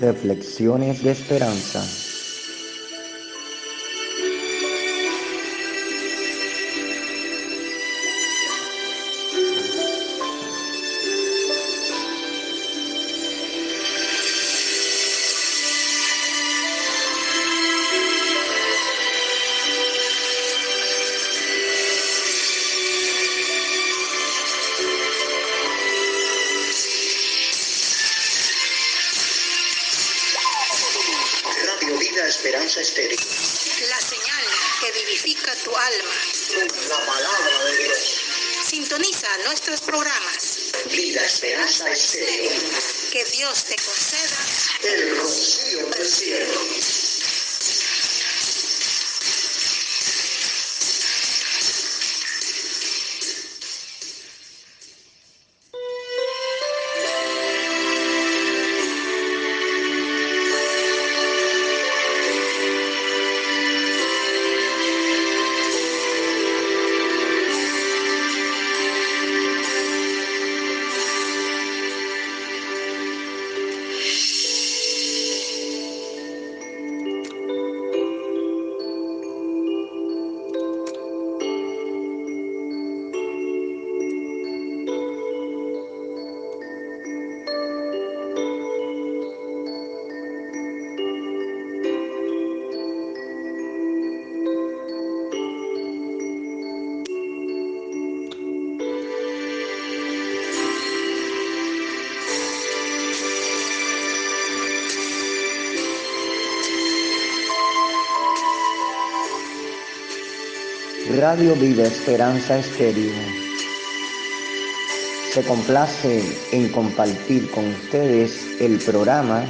Reflexiones de esperanza. La señal que vivifica tu alma. La palabra de Dios. Sintoniza nuestros programas. Vida Esperanza Estéril. Que Dios te conceda el rocío del cielo. Radio Vida Esperanza Estéreo se complace en compartir con ustedes el programa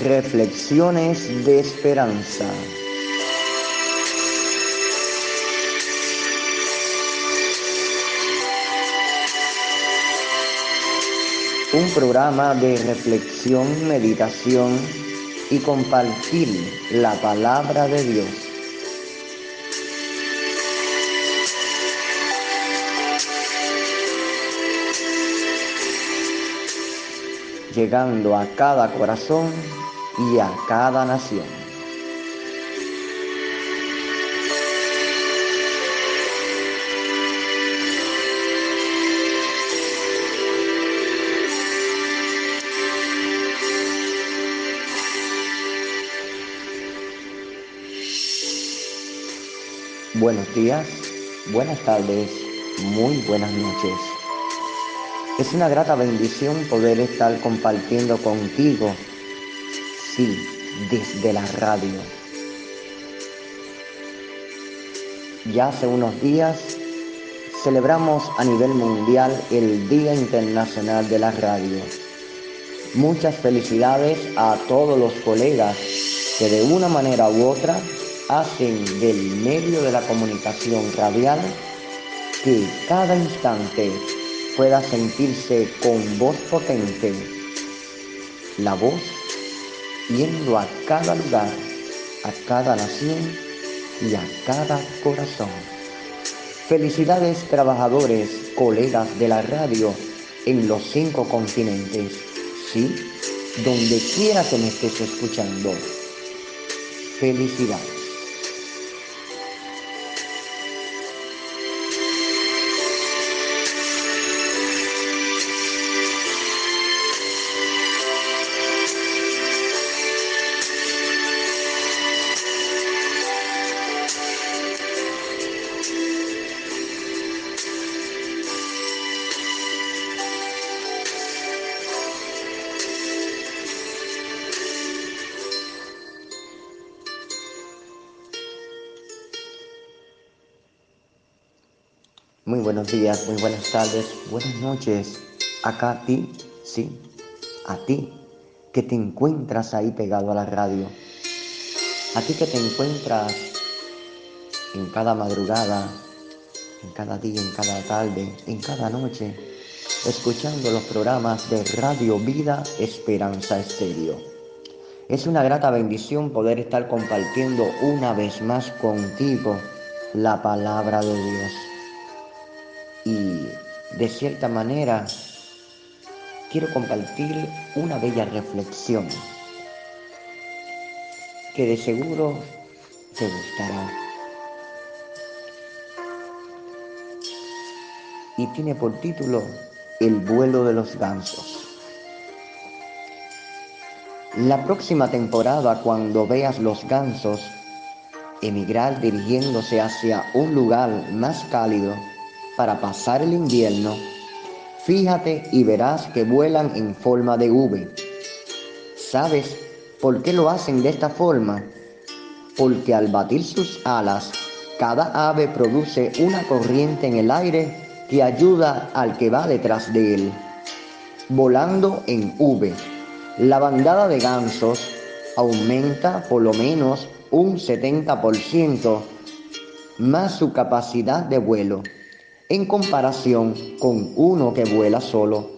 Reflexiones de Esperanza. Un programa de reflexión, meditación y compartir la palabra de Dios. llegando a cada corazón y a cada nación. Buenos días, buenas tardes, muy buenas noches. Es una grata bendición poder estar compartiendo contigo, sí, desde la radio. Ya hace unos días celebramos a nivel mundial el Día Internacional de la Radio. Muchas felicidades a todos los colegas que de una manera u otra hacen del medio de la comunicación radial que cada instante pueda sentirse con voz potente, la voz yendo a cada lugar, a cada nación y a cada corazón. Felicidades trabajadores, colegas de la radio en los cinco continentes, sí, donde quiera que me estés escuchando. Felicidades. Buenos días, muy buenas tardes, buenas noches. Acá a ti, sí, a ti que te encuentras ahí pegado a la radio. A ti que te encuentras en cada madrugada, en cada día, en cada tarde, en cada noche, escuchando los programas de Radio Vida Esperanza Estéreo. Es una grata bendición poder estar compartiendo una vez más contigo la palabra de Dios. Y de cierta manera quiero compartir una bella reflexión que de seguro te gustará. Y tiene por título El vuelo de los gansos. La próxima temporada, cuando veas los gansos emigrar dirigiéndose hacia un lugar más cálido para pasar el invierno, fíjate y verás que vuelan en forma de V. ¿Sabes por qué lo hacen de esta forma? Porque al batir sus alas, cada ave produce una corriente en el aire que ayuda al que va detrás de él. Volando en V, la bandada de gansos aumenta por lo menos un 70% más su capacidad de vuelo en comparación con uno que vuela solo.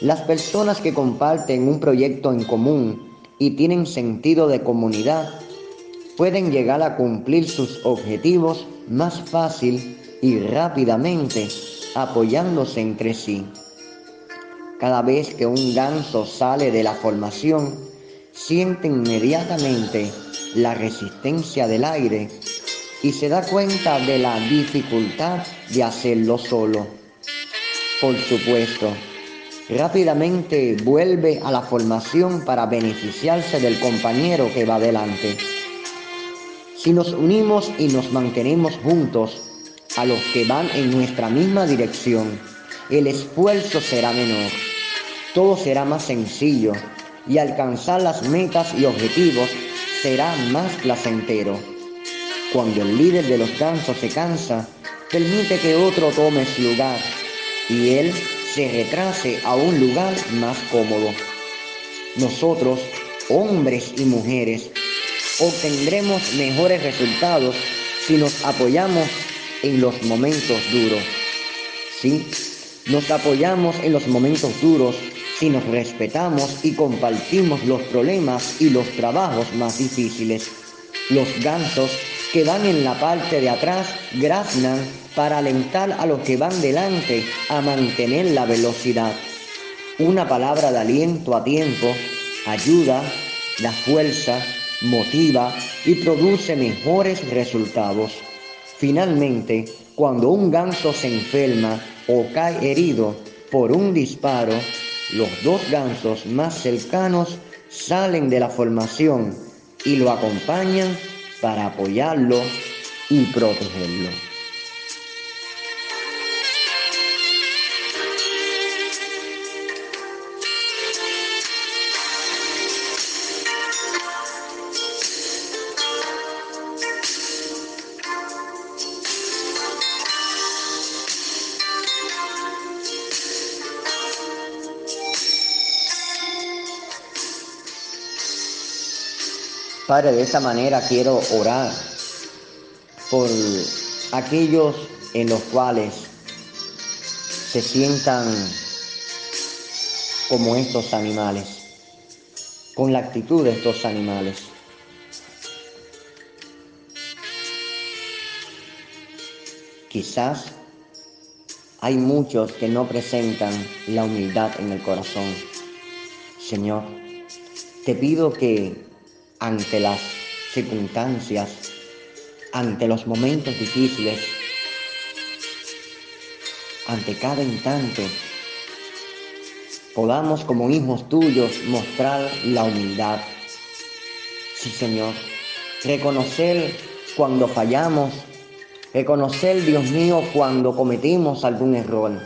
Las personas que comparten un proyecto en común y tienen sentido de comunidad pueden llegar a cumplir sus objetivos más fácil y rápidamente apoyándose entre sí. Cada vez que un ganso sale de la formación, siente inmediatamente la resistencia del aire y se da cuenta de la dificultad de hacerlo solo. Por supuesto, rápidamente vuelve a la formación para beneficiarse del compañero que va delante. Si nos unimos y nos mantenemos juntos a los que van en nuestra misma dirección, el esfuerzo será menor, todo será más sencillo y alcanzar las metas y objetivos será más placentero. Cuando el líder de los gansos se cansa, permite que otro tome su lugar y él se retrase a un lugar más cómodo. Nosotros, hombres y mujeres, obtendremos mejores resultados si nos apoyamos en los momentos duros. Sí, nos apoyamos en los momentos duros si nos respetamos y compartimos los problemas y los trabajos más difíciles. Los gansos que van en la parte de atrás graznan para alentar a los que van delante a mantener la velocidad. Una palabra de aliento a tiempo ayuda, da fuerza, motiva y produce mejores resultados. Finalmente, cuando un ganso se enferma o cae herido por un disparo, los dos gansos más cercanos salen de la formación y lo acompañan para apoyarlo y protegerlo. Padre, de esta manera quiero orar por aquellos en los cuales se sientan como estos animales, con la actitud de estos animales. Quizás hay muchos que no presentan la humildad en el corazón. Señor, te pido que ante las circunstancias, ante los momentos difíciles, ante cada instante, podamos como hijos tuyos mostrar la humildad. Sí, Señor, reconocer cuando fallamos, reconocer, Dios mío, cuando cometimos algún error,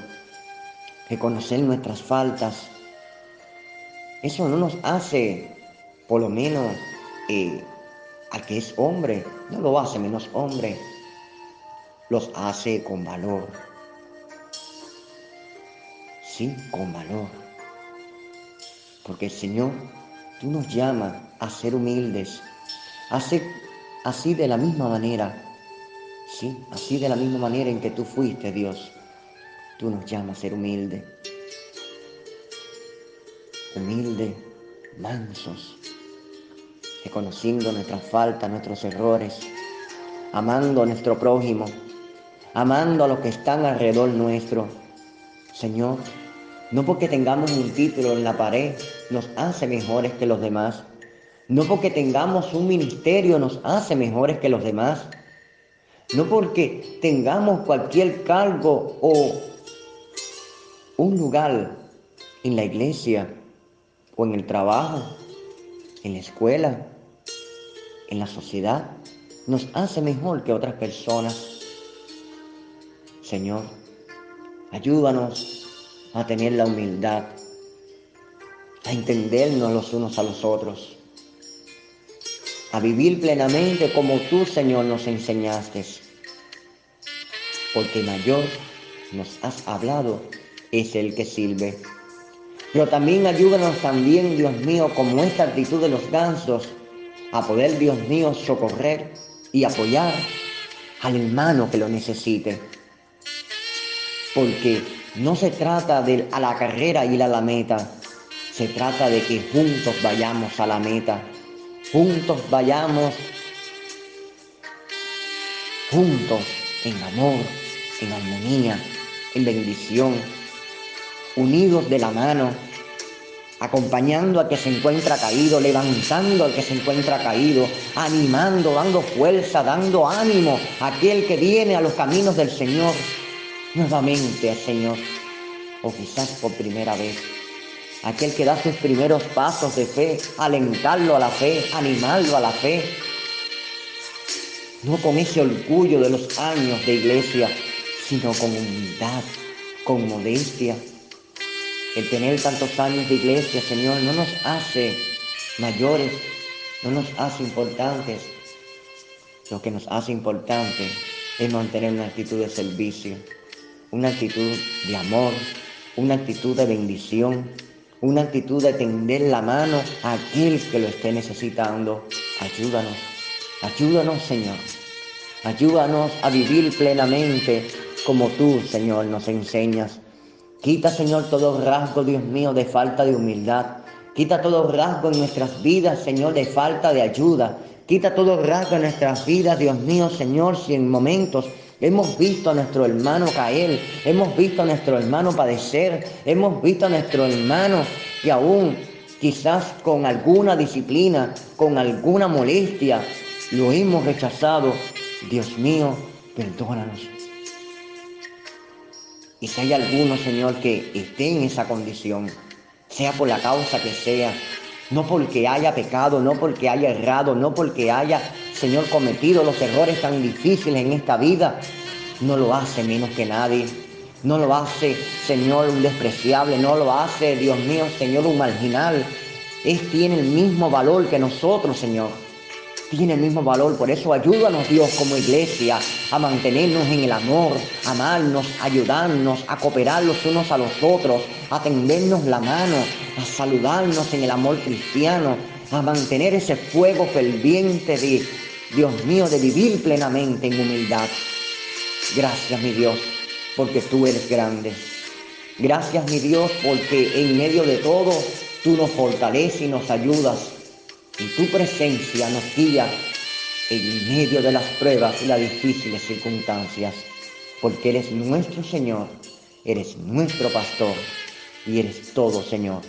reconocer nuestras faltas. Eso no nos hace, por lo menos, eh, al que es hombre, no lo hace menos hombre, los hace con valor. Sí, con valor. Porque el Señor, tú nos llamas a ser humildes, ser así de la misma manera, sí, así de la misma manera en que tú fuiste, Dios. Tú nos llamas a ser humildes. Humilde, mansos, reconociendo nuestras faltas, nuestros errores, amando a nuestro prójimo, amando a los que están alrededor nuestro. Señor, no porque tengamos un título en la pared nos hace mejores que los demás. No porque tengamos un ministerio nos hace mejores que los demás. No porque tengamos cualquier cargo o un lugar en la iglesia o en el trabajo, en la escuela, en la sociedad, nos hace mejor que otras personas. Señor, ayúdanos a tener la humildad, a entendernos los unos a los otros, a vivir plenamente como tú, Señor, nos enseñaste. Porque mayor nos has hablado es el que sirve. Pero también ayúdanos también, Dios mío, como esta actitud de los gansos, a poder, Dios mío, socorrer y apoyar al hermano que lo necesite. Porque no se trata de a la carrera ir a la meta, se trata de que juntos vayamos a la meta, juntos vayamos, juntos en amor, en armonía, en bendición, unidos de la mano, acompañando al que se encuentra caído, levantando al que se encuentra caído, animando, dando fuerza, dando ánimo a aquel que viene a los caminos del Señor, nuevamente, Señor, o quizás por primera vez. Aquel que da sus primeros pasos de fe, alentarlo a la fe, animarlo a la fe. No con ese orgullo de los años de iglesia, sino con humildad, con modestia, el tener tantos años de iglesia, Señor, no nos hace mayores, no nos hace importantes. Lo que nos hace importante es mantener una actitud de servicio, una actitud de amor, una actitud de bendición, una actitud de tender la mano a aquel que lo esté necesitando. Ayúdanos, ayúdanos, Señor. Ayúdanos a vivir plenamente como tú, Señor, nos enseñas. Quita, Señor, todo rasgo, Dios mío, de falta de humildad. Quita todo rasgo en nuestras vidas, Señor, de falta de ayuda. Quita todo rasgo en nuestras vidas, Dios mío, Señor, si en momentos hemos visto a nuestro hermano caer, hemos visto a nuestro hermano padecer, hemos visto a nuestro hermano que aún quizás con alguna disciplina, con alguna molestia, lo hemos rechazado. Dios mío, perdónanos. Y si hay alguno, Señor, que esté en esa condición, sea por la causa que sea, no porque haya pecado, no porque haya errado, no porque haya, Señor, cometido los errores tan difíciles en esta vida, no lo hace menos que nadie. No lo hace, Señor, un despreciable, no lo hace, Dios mío, Señor, un marginal. Él tiene el mismo valor que nosotros, Señor tiene el mismo valor. Por eso ayúdanos Dios como iglesia a mantenernos en el amor, amarnos, ayudarnos, a cooperar los unos a los otros, a tendernos la mano, a saludarnos en el amor cristiano, a mantener ese fuego ferviente de, Dios mío, de vivir plenamente en humildad. Gracias mi Dios, porque tú eres grande. Gracias mi Dios, porque en medio de todo tú nos fortaleces y nos ayudas y tu presencia nos guía en medio de las pruebas y las difíciles circunstancias, porque eres nuestro Señor, eres nuestro pastor y eres todo, Señor,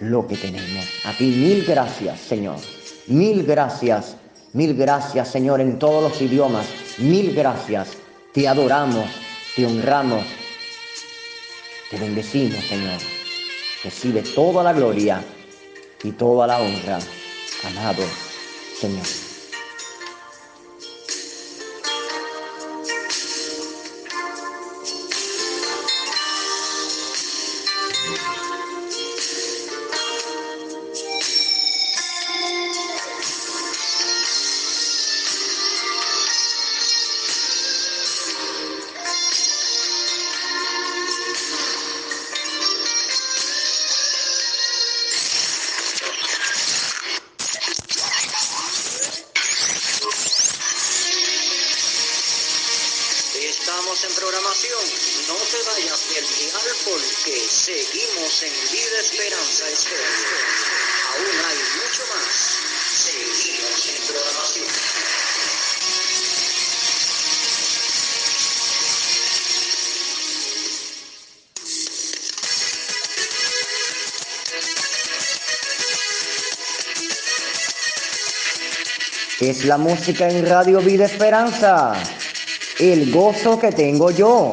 lo que tenemos. A ti mil gracias, Señor. Mil gracias, mil gracias, Señor, en todos los idiomas. Mil gracias. Te adoramos, te honramos, te bendecimos, Señor. Recibe toda la gloria y toda la honra amado Señor. Estamos Es la música en Radio Vida Esperanza. El gozo que tengo yo.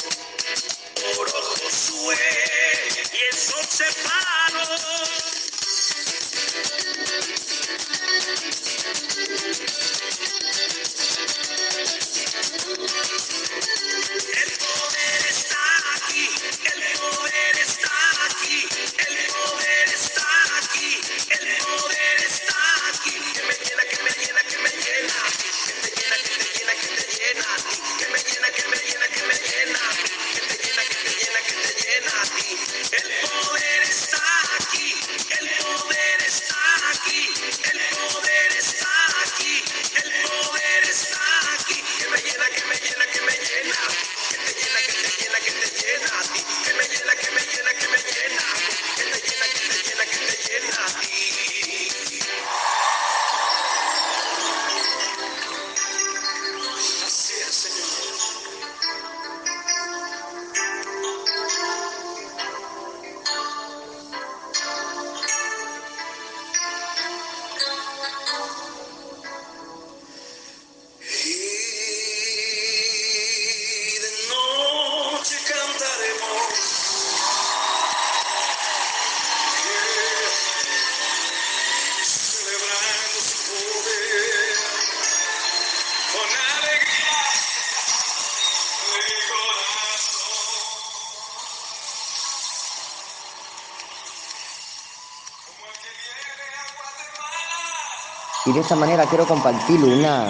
de esa manera quiero compartir una,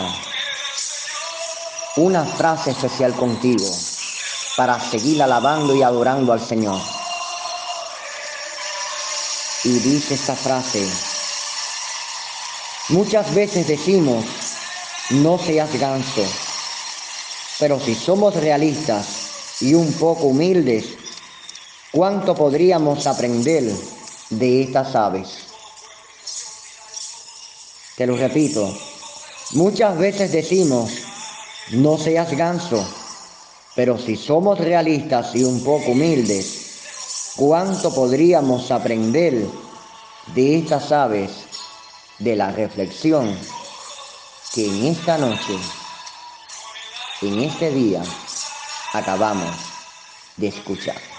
una frase especial contigo para seguir alabando y adorando al Señor. Y dice esta frase, muchas veces decimos, no seas ganso, pero si somos realistas y un poco humildes, ¿cuánto podríamos aprender de estas aves? Te lo repito, muchas veces decimos, no seas ganso, pero si somos realistas y un poco humildes, ¿cuánto podríamos aprender de estas aves de la reflexión que en esta noche, en este día, acabamos de escuchar?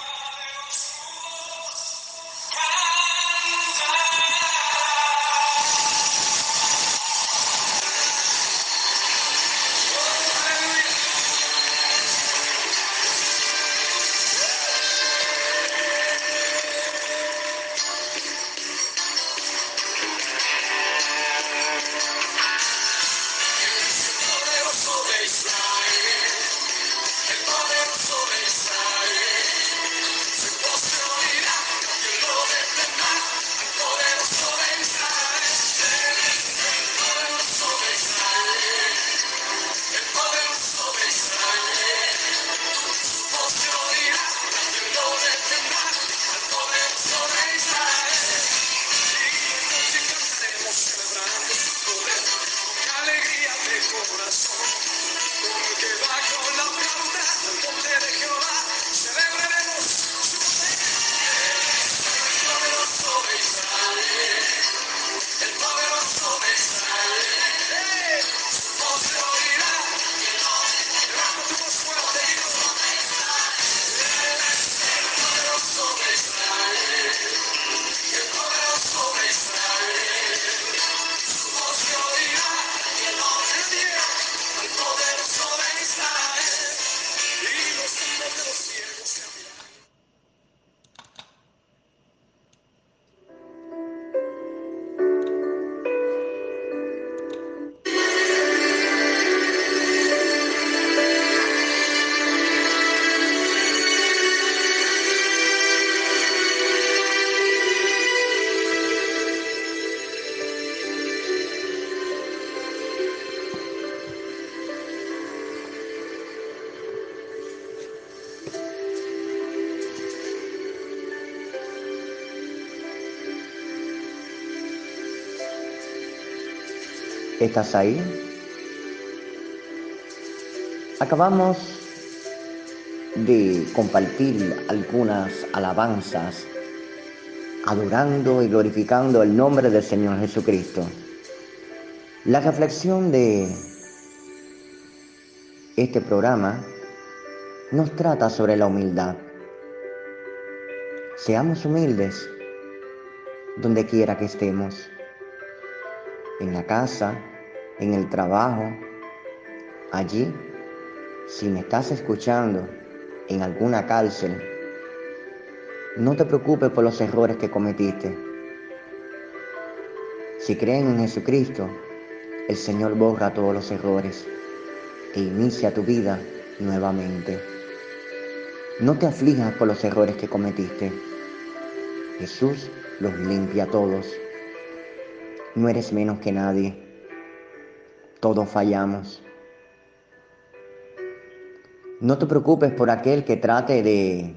¿Estás ahí? Acabamos de compartir algunas alabanzas adorando y glorificando el nombre del Señor Jesucristo. La reflexión de este programa nos trata sobre la humildad. Seamos humildes donde quiera que estemos, en la casa, en el trabajo, allí, si me estás escuchando en alguna cárcel, no te preocupes por los errores que cometiste. Si creen en Jesucristo, el Señor borra todos los errores e inicia tu vida nuevamente. No te aflijas por los errores que cometiste. Jesús los limpia a todos. No eres menos que nadie. Todos fallamos. No te preocupes por aquel que trate de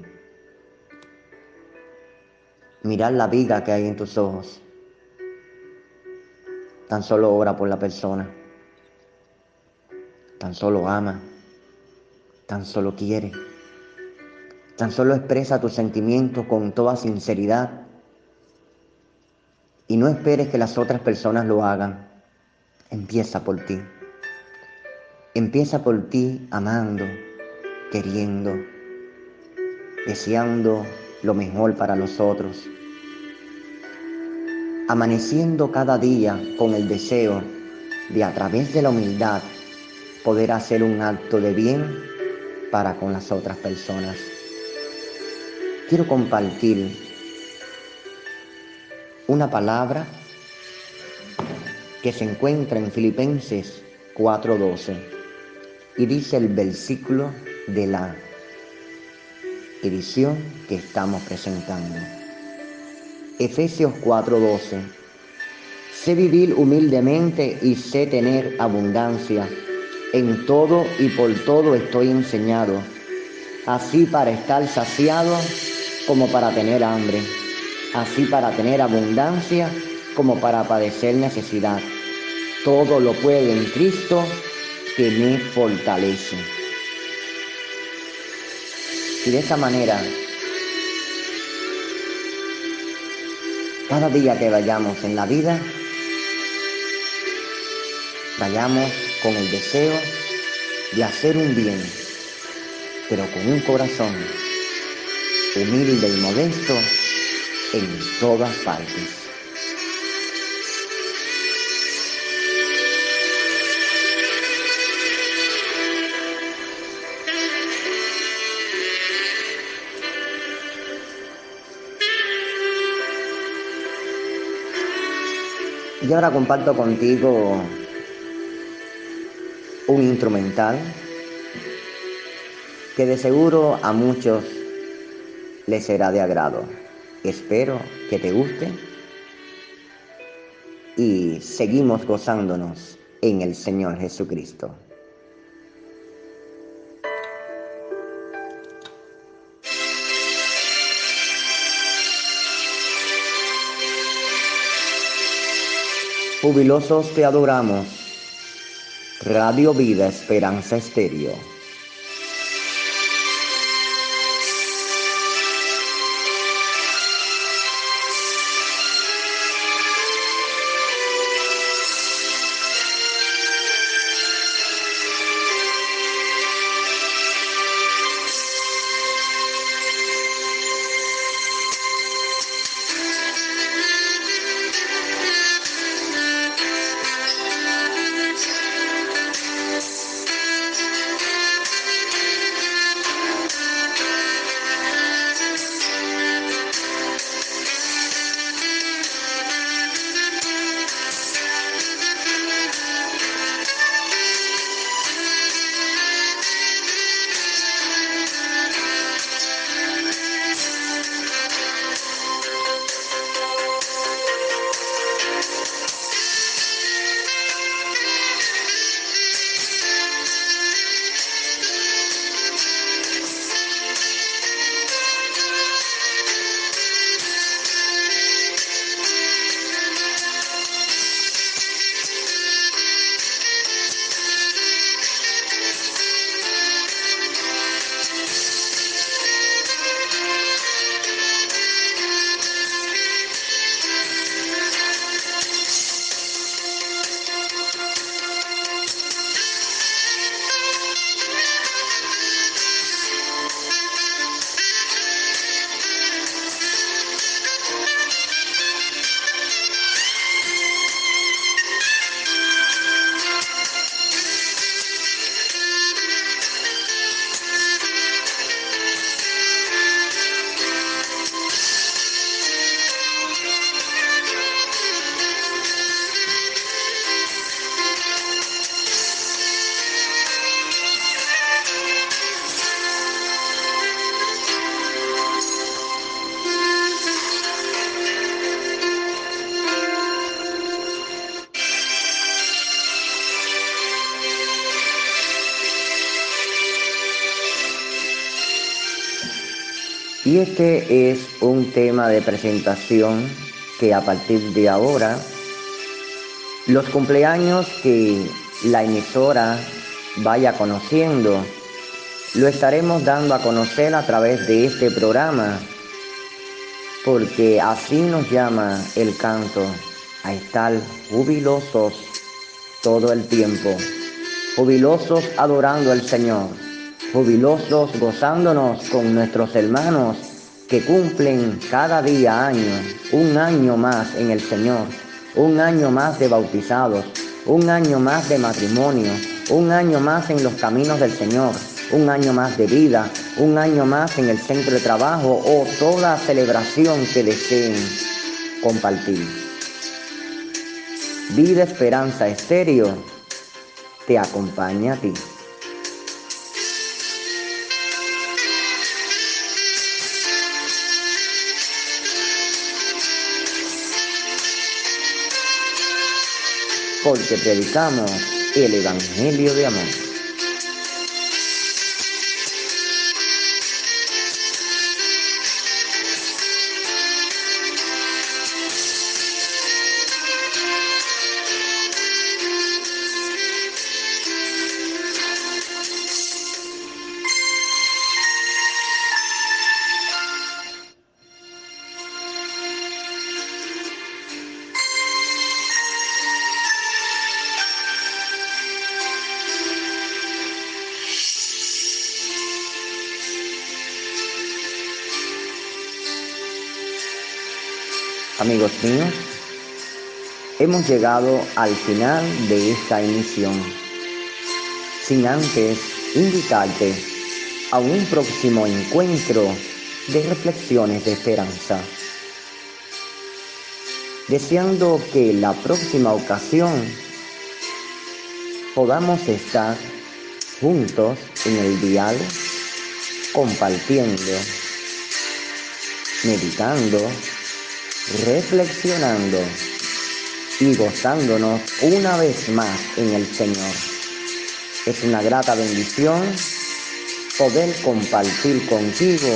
mirar la viga que hay en tus ojos. Tan solo ora por la persona. Tan solo ama. Tan solo quiere. Tan solo expresa tus sentimientos con toda sinceridad. Y no esperes que las otras personas lo hagan. Empieza por ti. Empieza por ti amando, queriendo, deseando lo mejor para los otros amaneciendo cada día con el deseo de a través de la humildad poder hacer un acto de bien para con las otras personas. Quiero compartir una palabra que se encuentra en Filipenses 4:12 y dice el versículo de la edición que estamos presentando. Efesios 4:12. Sé vivir humildemente y sé tener abundancia. En todo y por todo estoy enseñado, así para estar saciado como para tener hambre, así para tener abundancia como para padecer necesidad. Todo lo puedo en Cristo que me fortalece. Y de esta manera Cada día que vayamos en la vida, vayamos con el deseo de hacer un bien, pero con un corazón humilde y modesto en todas partes. Y ahora comparto contigo un instrumental que de seguro a muchos les será de agrado. Espero que te guste y seguimos gozándonos en el Señor Jesucristo. Jubilosos te adoramos. Radio Vida Esperanza Estéreo. Este es un tema de presentación que a partir de ahora los cumpleaños que la emisora vaya conociendo lo estaremos dando a conocer a través de este programa porque así nos llama el canto a estar jubilosos todo el tiempo, jubilosos adorando al Señor, jubilosos gozándonos con nuestros hermanos que cumplen cada día año, un año más en el Señor, un año más de bautizados, un año más de matrimonio, un año más en los caminos del Señor, un año más de vida, un año más en el centro de trabajo o toda celebración que deseen compartir. Vida Esperanza Estéreo te acompaña a ti. Porque predicamos el Evangelio de Amor. Amigos míos, hemos llegado al final de esta emisión, sin antes invitarte a un próximo encuentro de reflexiones de esperanza, deseando que la próxima ocasión podamos estar juntos en el dial, compartiendo, meditando, reflexionando y gozándonos una vez más en el Señor. Es una grata bendición poder compartir contigo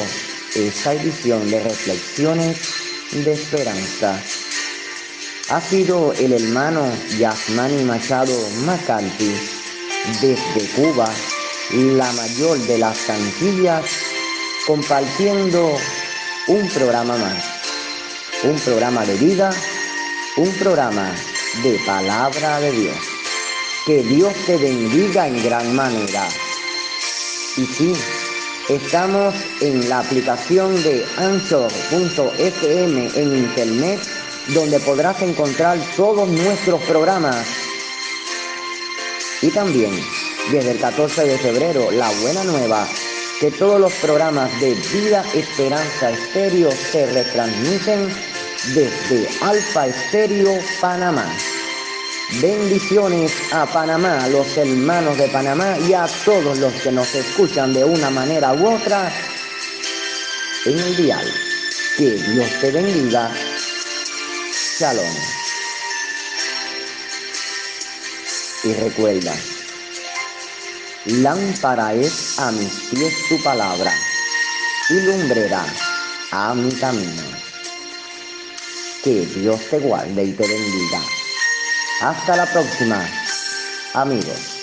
esta edición de reflexiones de esperanza. Ha sido el hermano Yasmani Machado McCarthy desde Cuba, la mayor de las Antillas, compartiendo un programa más un programa de vida, un programa de palabra de Dios. Que Dios te bendiga en gran manera. Y sí, estamos en la aplicación de anchor.fm en internet, donde podrás encontrar todos nuestros programas. Y también, desde el 14 de febrero, la buena nueva que todos los programas de Vida Esperanza Estéreo se retransmiten desde Alfa Estéreo, Panamá. Bendiciones a Panamá, los hermanos de Panamá y a todos los que nos escuchan de una manera u otra en el dial. Que Dios te bendiga. Shalom. Y recuerda, lámpara es a mis pies tu palabra y lumbrera a mi camino. Que Dios te guarde y te bendiga. Hasta la próxima, amigos.